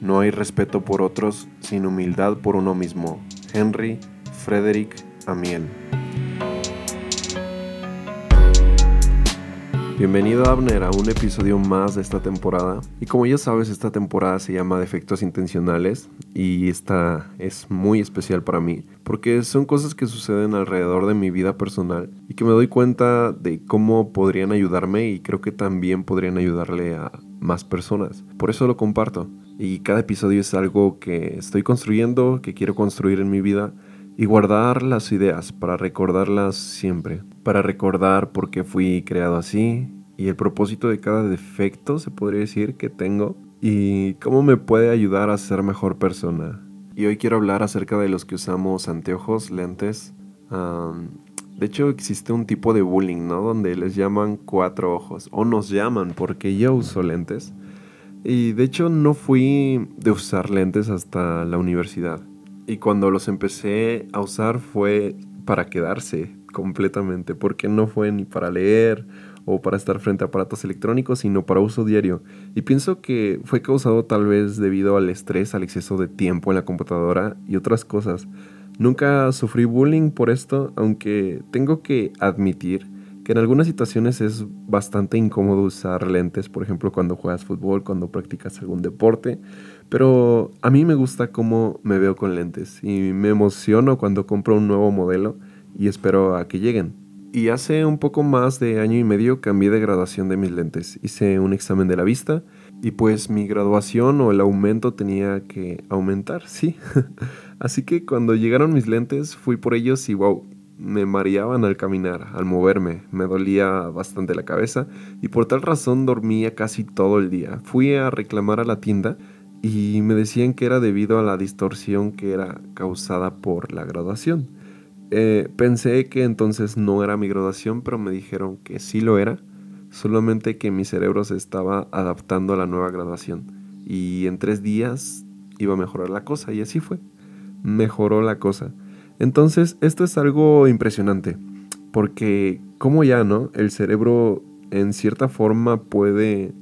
No hay respeto por otros sin humildad por uno mismo. Henry Frederick Amiel. Bienvenido Abner a un episodio más de esta temporada. Y como ya sabes, esta temporada se llama Defectos Intencionales y esta es muy especial para mí porque son cosas que suceden alrededor de mi vida personal y que me doy cuenta de cómo podrían ayudarme y creo que también podrían ayudarle a más personas. Por eso lo comparto. Y cada episodio es algo que estoy construyendo, que quiero construir en mi vida y guardar las ideas para recordarlas siempre, para recordar por qué fui creado así y el propósito de cada defecto, se podría decir, que tengo y cómo me puede ayudar a ser mejor persona. Y hoy quiero hablar acerca de los que usamos anteojos, lentes. De hecho, existe un tipo de bullying, ¿no? Donde les llaman cuatro ojos, o nos llaman porque yo uso lentes. Y de hecho no fui de usar lentes hasta la universidad. Y cuando los empecé a usar fue para quedarse completamente, porque no fue ni para leer o para estar frente a aparatos electrónicos, sino para uso diario. Y pienso que fue causado tal vez debido al estrés, al exceso de tiempo en la computadora y otras cosas. Nunca sufrí bullying por esto, aunque tengo que admitir que en algunas situaciones es bastante incómodo usar lentes, por ejemplo cuando juegas fútbol, cuando practicas algún deporte, pero a mí me gusta cómo me veo con lentes y me emociono cuando compro un nuevo modelo y espero a que lleguen. Y hace un poco más de año y medio cambié de graduación de mis lentes. Hice un examen de la vista y pues mi graduación o el aumento tenía que aumentar, sí. Así que cuando llegaron mis lentes fui por ellos y wow, me mareaban al caminar, al moverme, me dolía bastante la cabeza y por tal razón dormía casi todo el día. Fui a reclamar a la tienda y me decían que era debido a la distorsión que era causada por la graduación. Eh, pensé que entonces no era mi graduación, pero me dijeron que sí lo era, solamente que mi cerebro se estaba adaptando a la nueva graduación y en tres días iba a mejorar la cosa y así fue. Mejoró la cosa. Entonces, esto es algo impresionante, porque como ya, ¿no? El cerebro en cierta forma puede,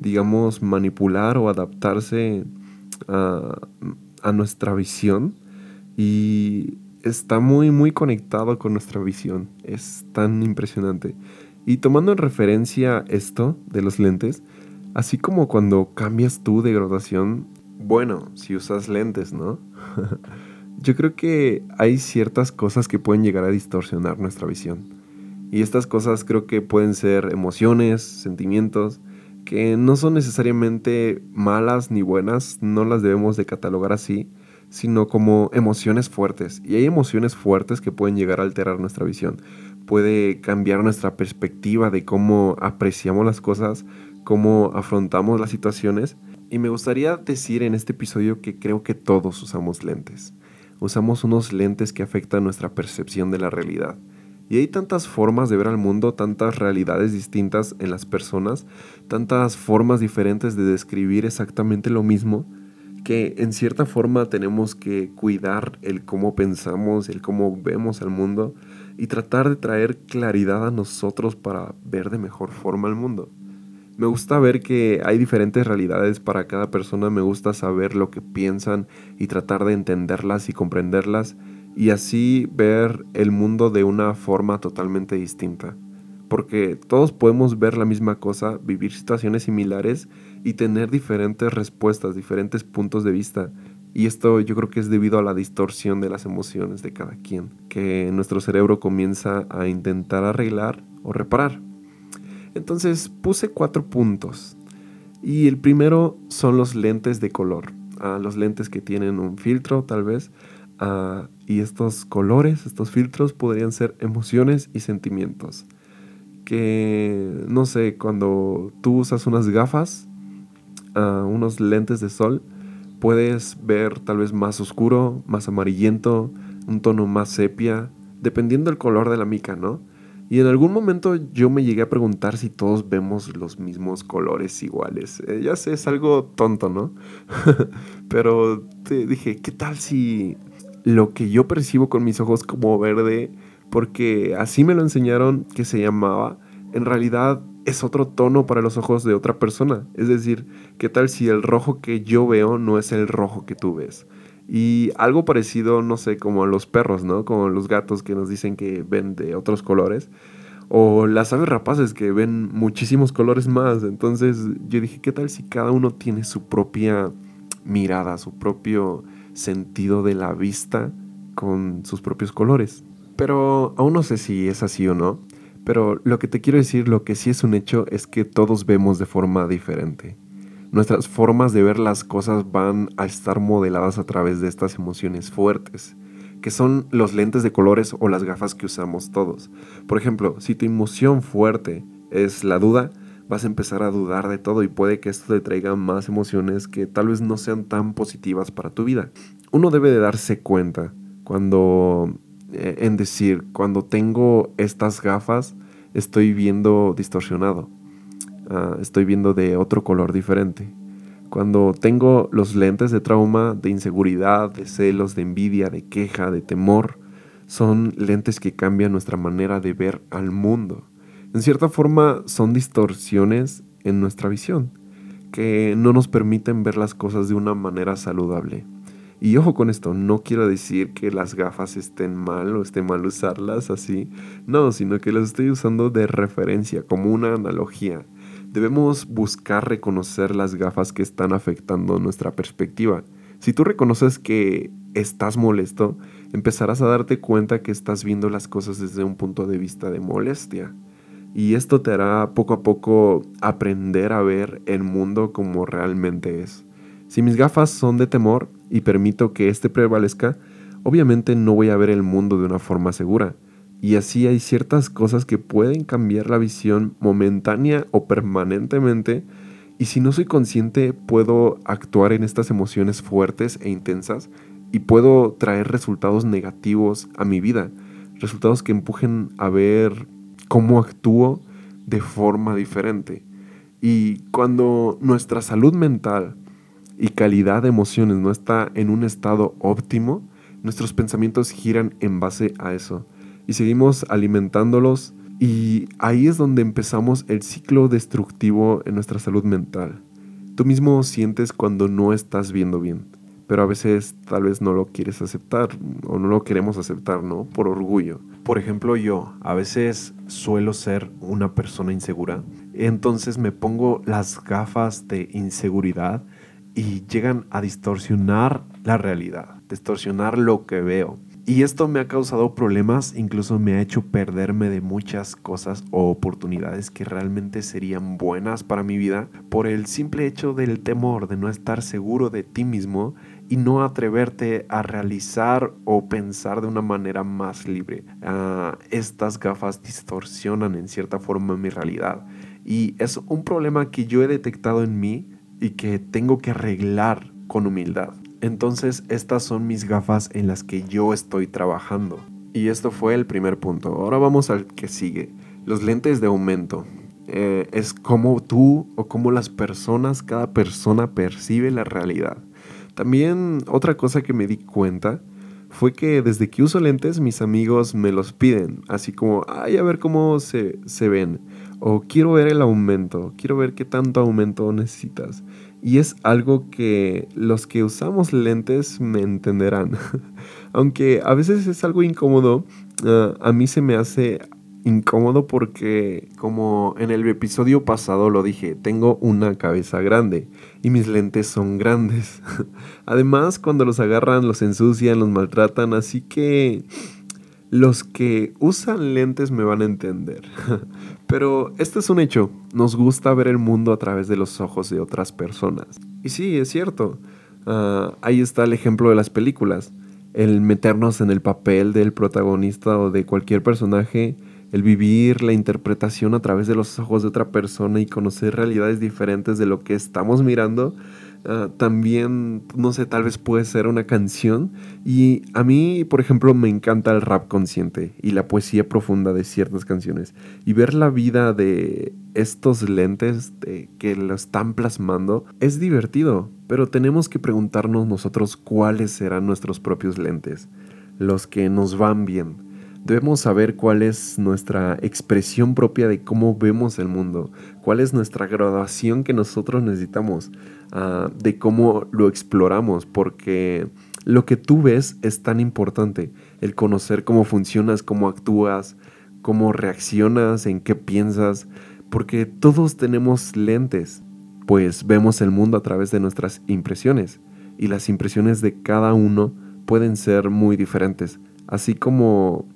digamos, manipular o adaptarse a, nuestra visión y está muy, muy conectado con nuestra visión. Es tan impresionante. Y tomando en referencia esto de los lentes, así como cuando cambias tú de graduación, bueno, si usas lentes, ¿no? Yo creo que hay ciertas cosas que pueden llegar a distorsionar nuestra visión. Y estas cosas creo que pueden ser emociones, sentimientos, que no son necesariamente malas ni buenas, no las debemos de catalogar así, sino como emociones fuertes. Y hay emociones fuertes que pueden llegar a alterar nuestra visión. Puede cambiar nuestra perspectiva de cómo apreciamos las cosas, cómo afrontamos las situaciones. Y me gustaría decir en este episodio que creo que todos usamos lentes usamos unos lentes que afectan nuestra percepción de la realidad. Y hay tantas formas de ver al mundo, tantas realidades distintas en las personas, tantas formas diferentes de describir exactamente lo mismo, que en cierta forma tenemos que cuidar el cómo pensamos, el cómo vemos al mundo y tratar de traer claridad a nosotros para ver de mejor forma el mundo. Me gusta ver que hay diferentes realidades para cada persona, me gusta saber lo que piensan y tratar de entenderlas y comprenderlas y así ver el mundo de una forma totalmente distinta. Porque todos podemos ver la misma cosa, vivir situaciones similares y tener diferentes respuestas, diferentes puntos de vista. Y esto yo creo que es debido a la distorsión de las emociones de cada quien, que nuestro cerebro comienza a intentar arreglar o reparar. Entonces puse cuatro puntos. Y el primero son los lentes de color. Ah, los lentes que tienen un filtro tal vez. Ah, y estos colores, estos filtros podrían ser emociones y sentimientos. Que, no sé, cuando tú usas unas gafas, ah, unos lentes de sol, puedes ver tal vez más oscuro, más amarillento, un tono más sepia, dependiendo del color de la mica, ¿no? Y en algún momento yo me llegué a preguntar si todos vemos los mismos colores iguales. Eh, ya sé, es algo tonto, ¿no? Pero te dije, ¿qué tal si lo que yo percibo con mis ojos como verde, porque así me lo enseñaron que se llamaba, en realidad es otro tono para los ojos de otra persona. Es decir, ¿qué tal si el rojo que yo veo no es el rojo que tú ves? Y algo parecido, no sé, como los perros, ¿no? Como los gatos que nos dicen que ven de otros colores. O las aves rapaces que ven muchísimos colores más. Entonces yo dije, ¿qué tal si cada uno tiene su propia mirada, su propio sentido de la vista con sus propios colores? Pero aún no sé si es así o no. Pero lo que te quiero decir, lo que sí es un hecho, es que todos vemos de forma diferente. Nuestras formas de ver las cosas van a estar modeladas a través de estas emociones fuertes, que son los lentes de colores o las gafas que usamos todos. Por ejemplo, si tu emoción fuerte es la duda, vas a empezar a dudar de todo y puede que esto te traiga más emociones que tal vez no sean tan positivas para tu vida. Uno debe de darse cuenta cuando eh, en decir, cuando tengo estas gafas, estoy viendo distorsionado. Ah, estoy viendo de otro color diferente. Cuando tengo los lentes de trauma, de inseguridad, de celos, de envidia, de queja, de temor, son lentes que cambian nuestra manera de ver al mundo. En cierta forma son distorsiones en nuestra visión, que no nos permiten ver las cosas de una manera saludable. Y ojo con esto, no quiero decir que las gafas estén mal o esté mal usarlas así, no, sino que las estoy usando de referencia, como una analogía. Debemos buscar reconocer las gafas que están afectando nuestra perspectiva. Si tú reconoces que estás molesto, empezarás a darte cuenta que estás viendo las cosas desde un punto de vista de molestia. Y esto te hará poco a poco aprender a ver el mundo como realmente es. Si mis gafas son de temor y permito que éste prevalezca, obviamente no voy a ver el mundo de una forma segura. Y así hay ciertas cosas que pueden cambiar la visión momentánea o permanentemente. Y si no soy consciente, puedo actuar en estas emociones fuertes e intensas y puedo traer resultados negativos a mi vida. Resultados que empujen a ver cómo actúo de forma diferente. Y cuando nuestra salud mental y calidad de emociones no está en un estado óptimo, nuestros pensamientos giran en base a eso y seguimos alimentándolos y ahí es donde empezamos el ciclo destructivo en nuestra salud mental. Tú mismo sientes cuando no estás viendo bien, pero a veces tal vez no lo quieres aceptar o no lo queremos aceptar, ¿no? Por orgullo. Por ejemplo, yo a veces suelo ser una persona insegura, entonces me pongo las gafas de inseguridad y llegan a distorsionar la realidad, distorsionar lo que veo. Y esto me ha causado problemas, incluso me ha hecho perderme de muchas cosas o oportunidades que realmente serían buenas para mi vida por el simple hecho del temor de no estar seguro de ti mismo y no atreverte a realizar o pensar de una manera más libre. Ah, estas gafas distorsionan en cierta forma mi realidad y es un problema que yo he detectado en mí y que tengo que arreglar con humildad. Entonces estas son mis gafas en las que yo estoy trabajando. Y esto fue el primer punto. Ahora vamos al que sigue. Los lentes de aumento. Eh, es como tú o como las personas, cada persona percibe la realidad. También otra cosa que me di cuenta fue que desde que uso lentes mis amigos me los piden, así como, ay, a ver cómo se, se ven, o quiero ver el aumento, quiero ver qué tanto aumento necesitas. Y es algo que los que usamos lentes me entenderán. Aunque a veces es algo incómodo, ah, a mí se me hace incómodo porque, como en el episodio pasado lo dije, tengo una cabeza grande y mis lentes son grandes. Además, cuando los agarran, los ensucian, los maltratan, así que los que usan lentes me van a entender. Pero este es un hecho, nos gusta ver el mundo a través de los ojos de otras personas. Y sí, es cierto. Ah, ahí está el ejemplo de las películas. El meternos en el papel del protagonista o de cualquier personaje el vivir la interpretación a través de los ojos de otra persona y conocer realidades diferentes de lo que estamos mirando, ah, también, no sé, tal vez puede ser una canción. Y a mí, por ejemplo, me encanta el rap consciente y la poesía profunda de ciertas canciones. Y ver la vida de estos lentes que lo están plasmando es divertido, pero tenemos que preguntarnos nosotros cuáles serán nuestros propios lentes, los que nos van bien Debemos saber cuál es nuestra expresión propia de cómo vemos el mundo, cuál es nuestra graduación que nosotros necesitamos, ah, de cómo lo exploramos, porque lo que tú ves es tan importante, el conocer cómo funcionas, cómo actúas, cómo reaccionas, en qué piensas, porque todos tenemos lentes, pues vemos el mundo a través de nuestras impresiones, y las impresiones de cada uno pueden ser muy diferentes, así como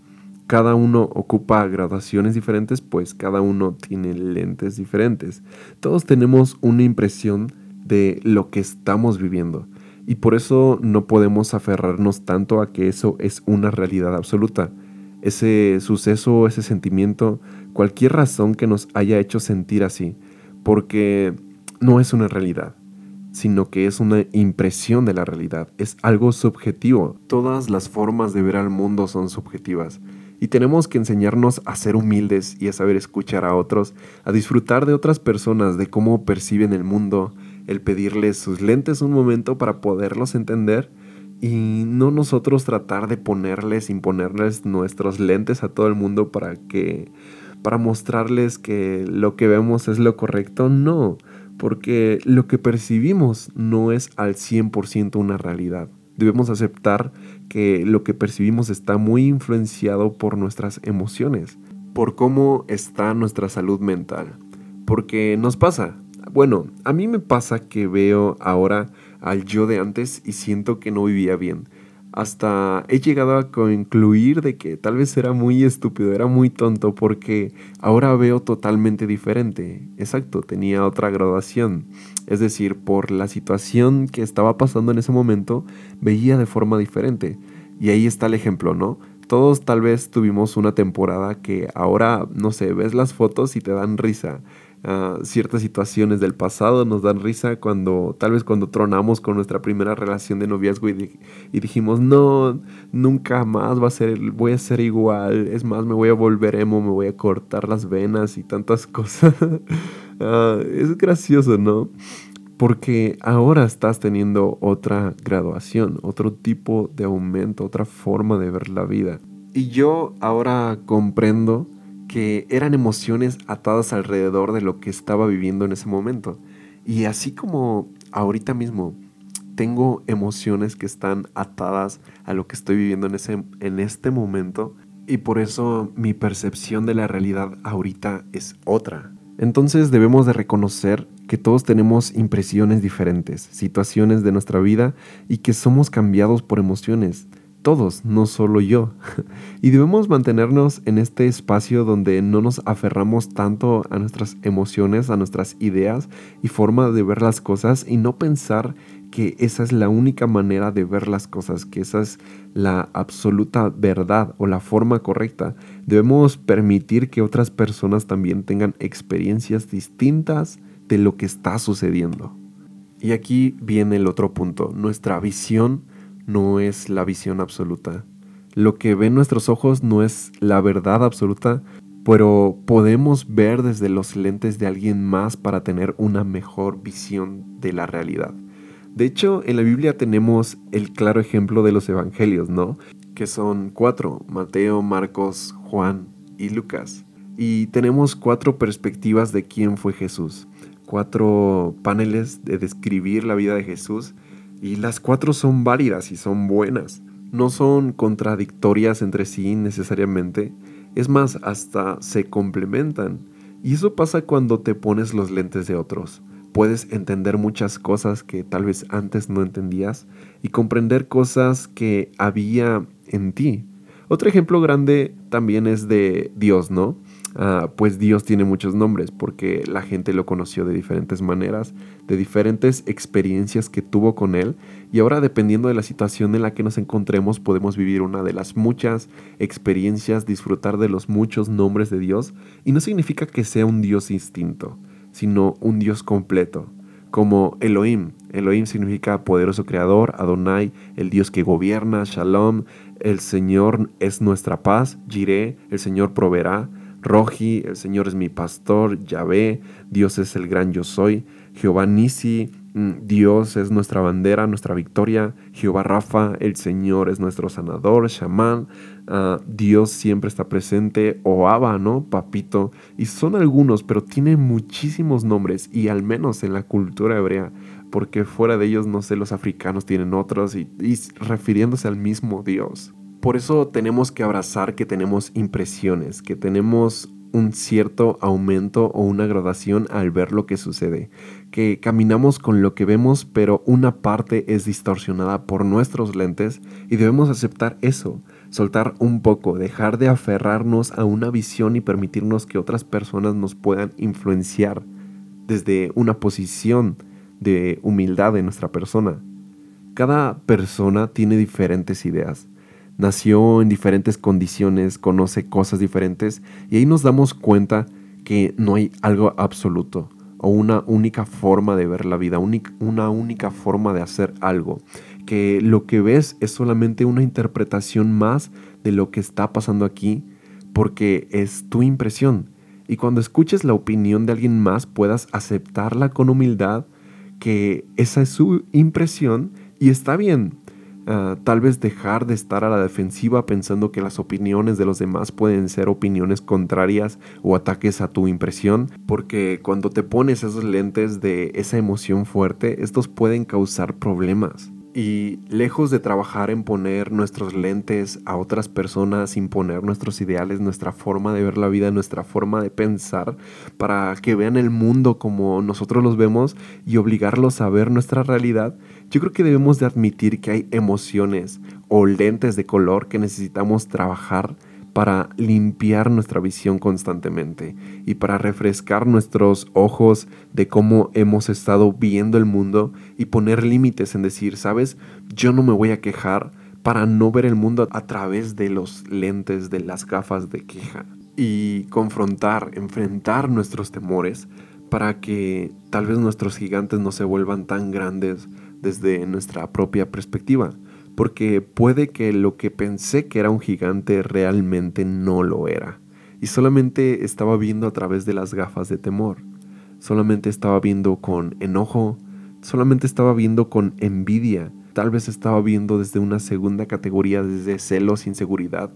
cada uno ocupa graduaciones diferentes, pues cada uno tiene lentes diferentes. Todos tenemos una impresión de lo que estamos viviendo y por eso no podemos aferrarnos tanto a que eso es una realidad absoluta. Ese suceso, ese sentimiento, cualquier razón que nos haya hecho sentir así, porque no es una realidad sino que es una impresión de la realidad, es algo subjetivo. Todas las formas de ver al mundo son subjetivas y tenemos que enseñarnos a ser humildes y a saber escuchar a otros, a disfrutar de otras personas, de cómo perciben el mundo, el pedirles sus lentes un momento para poderlos entender y no nosotros tratar de ponerles, imponerles nuestros lentes a todo el mundo para que para mostrarles que lo que vemos es lo correcto, no, porque lo que percibimos no es al 100% una realidad. Debemos aceptar que lo que percibimos está muy influenciado por nuestras emociones, por cómo está nuestra salud mental. Porque nos pasa. Bueno, a mí me pasa que veo ahora al yo de antes y siento que no vivía bien hasta he llegado a concluir de que tal vez era muy estúpido, era muy tonto porque ahora veo totalmente diferente. Exacto, tenía otra graduación. Es decir, por la situación que estaba pasando en ese momento, veía de forma diferente. Y ahí está el ejemplo, ¿no? Todos tal vez tuvimos una temporada que ahora, no sé, ves las fotos y te dan risa ciertas situaciones del pasado nos dan risa cuando tal vez cuando tronamos con nuestra primera relación de noviazgo y, dijimos no nunca más va a ser voy a ser igual es más me voy a volver emo me voy a cortar las venas y tantas cosas ah, es gracioso no porque ahora estás teniendo otra graduación otro tipo de aumento otra forma de ver la vida. Y yo ahora comprendo que eran emociones atadas alrededor de lo que estaba viviendo en ese momento. Y así como ahorita mismo tengo emociones que están atadas a lo que estoy viviendo en, ese, en este momento y por eso mi percepción de la realidad ahorita es otra. Entonces debemos de reconocer que todos tenemos impresiones diferentes, situaciones de nuestra vida y que somos cambiados por emociones todos, no solo yo. y debemos mantenernos en este espacio donde no nos aferramos tanto a nuestras emociones, a nuestras ideas y forma de ver las cosas y no pensar que esa es la única manera de ver las cosas, que esa es la absoluta verdad o la forma correcta. Debemos permitir que otras personas también tengan experiencias distintas de lo que está sucediendo. Y aquí viene el otro punto, nuestra visión no es la visión absoluta. Lo que ven nuestros ojos no es la verdad absoluta, pero podemos ver desde los lentes de alguien más para tener una mejor visión de la realidad. De hecho, en la Biblia tenemos el claro ejemplo de los evangelios, ¿no? Que son cuatro, Mateo, Marcos, Juan y Lucas. Y tenemos cuatro perspectivas de quién fue Jesús, cuatro paneles de describir la vida de Jesús y las cuatro son válidas y son buenas. No son contradictorias entre sí necesariamente. Es más, hasta se complementan. Y eso pasa cuando te pones los lentes de otros. Puedes entender muchas cosas que tal vez antes no entendías y comprender cosas que había en ti. Otro ejemplo grande también es de Dios, ¿no? Ah, pues Dios tiene muchos nombres porque la gente lo conoció de diferentes maneras, de diferentes experiencias que tuvo con Él. Y ahora dependiendo de la situación en la que nos encontremos podemos vivir una de las muchas experiencias, disfrutar de los muchos nombres de Dios. Y no significa que sea un Dios instinto, sino un Dios completo, como Elohim. Elohim significa poderoso creador, Adonai, el Dios que gobierna, Shalom, el Señor es nuestra paz, Jireh, el Señor proveerá, Roji, el Señor es mi pastor, Yahvé, Dios es el gran yo soy, Jehová Nisi, Mm, Dios es nuestra bandera, nuestra victoria. Jehová Rafa, el Señor es nuestro sanador. Shaman, ah, Dios siempre está presente. O Abba, ¿no? Papito. Y son algunos, pero tiene muchísimos nombres. Y al menos en la cultura hebrea. Porque fuera de ellos, no sé, los africanos tienen otros. y refiriéndose al mismo Dios. Por eso tenemos que abrazar que tenemos impresiones, que tenemos un cierto aumento o una gradación al ver lo que sucede, que caminamos con lo que vemos pero una parte es distorsionada por nuestros lentes y debemos aceptar eso, soltar un poco, dejar de aferrarnos a una visión y permitirnos que otras personas nos puedan influenciar desde una posición de humildad de nuestra persona. Cada persona tiene diferentes ideas nació en diferentes condiciones, conoce cosas diferentes y ahí nos damos cuenta que no hay algo absoluto o una única forma de ver la vida, una única forma de hacer algo, que lo que ves es solamente una interpretación más de lo que está pasando aquí porque es tu impresión. Y cuando escuches la opinión de alguien más puedas aceptarla con humildad, que esa es su impresión y está bien, Ah, tal vez dejar de estar a la defensiva pensando que las opiniones de los demás pueden ser opiniones contrarias o ataques a tu impresión, porque cuando te pones esos lentes de esa emoción fuerte, estos pueden causar problemas. Y lejos de trabajar en poner nuestros lentes a otras personas, imponer nuestros ideales, nuestra forma de ver la vida, nuestra forma de pensar, para que vean el mundo como nosotros los vemos y obligarlos a ver nuestra realidad, yo creo que debemos de admitir que hay emociones o lentes de color que necesitamos trabajar para limpiar nuestra visión constantemente y para refrescar nuestros ojos de cómo hemos estado viendo el mundo y poner límites en decir, sabes, yo no me voy a quejar para no ver el mundo a través de los lentes de las gafas de queja y confrontar, enfrentar nuestros temores para que tal vez nuestros gigantes no se vuelvan tan grandes desde nuestra propia perspectiva porque puede que lo que pensé que era un gigante realmente no lo era, y solamente estaba viendo a través de las gafas de temor, solamente estaba viendo con enojo, solamente estaba viendo con envidia, tal vez estaba viendo desde una segunda categoría, desde celos, inseguridad,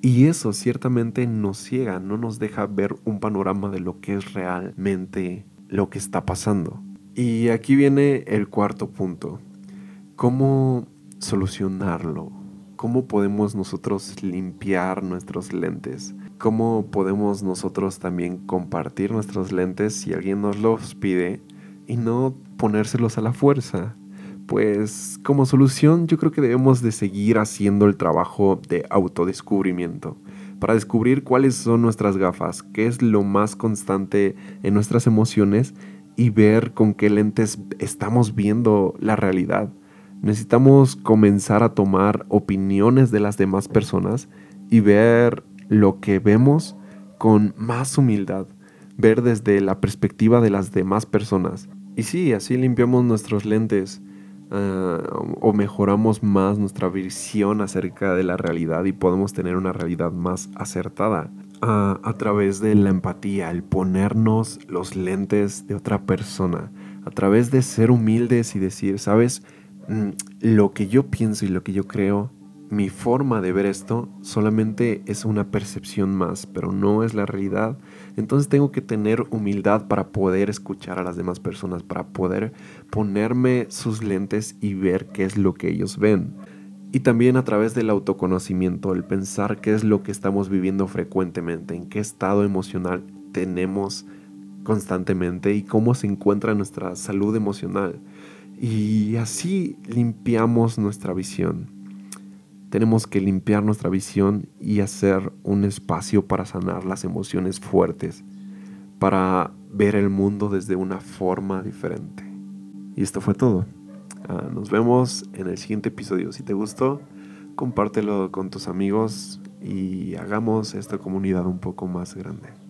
y eso ciertamente nos ciega, no nos deja ver un panorama de lo que es realmente lo que está pasando. Y aquí viene el cuarto punto. ¿Cómo solucionarlo? ¿Cómo podemos nosotros limpiar nuestros lentes? ¿Cómo podemos nosotros también compartir nuestros lentes si alguien nos los pide y no ponérselos a la fuerza? Pues como solución yo creo que debemos de seguir haciendo el trabajo de autodescubrimiento para descubrir cuáles son nuestras gafas, qué es lo más constante en nuestras emociones y ver con qué lentes estamos viendo la realidad. Necesitamos comenzar a tomar opiniones de las demás personas y ver lo que vemos con más humildad, ver desde la perspectiva de las demás personas. Y sí, así limpiamos nuestros lentes ah, o mejoramos más nuestra visión acerca de la realidad y podemos tener una realidad más acertada. A través de la empatía, el ponernos los lentes de otra persona, a través de ser humildes y decir, sabes, Mm, lo que yo pienso y lo que yo creo, mi forma de ver esto solamente es una percepción más, pero no es la realidad. Entonces tengo que tener humildad para poder escuchar a las demás personas, para poder ponerme sus lentes y ver qué es lo que ellos ven. Y también a través del autoconocimiento, el pensar qué es lo que estamos viviendo frecuentemente, en qué estado emocional tenemos constantemente y cómo se encuentra nuestra salud emocional. Y así limpiamos nuestra visión. Tenemos que limpiar nuestra visión y hacer un espacio para sanar las emociones fuertes, para ver el mundo desde una forma diferente. Y esto fue todo. Ah, nos vemos en el siguiente episodio. Si te gustó, compártelo con tus amigos y hagamos esta comunidad un poco más grande.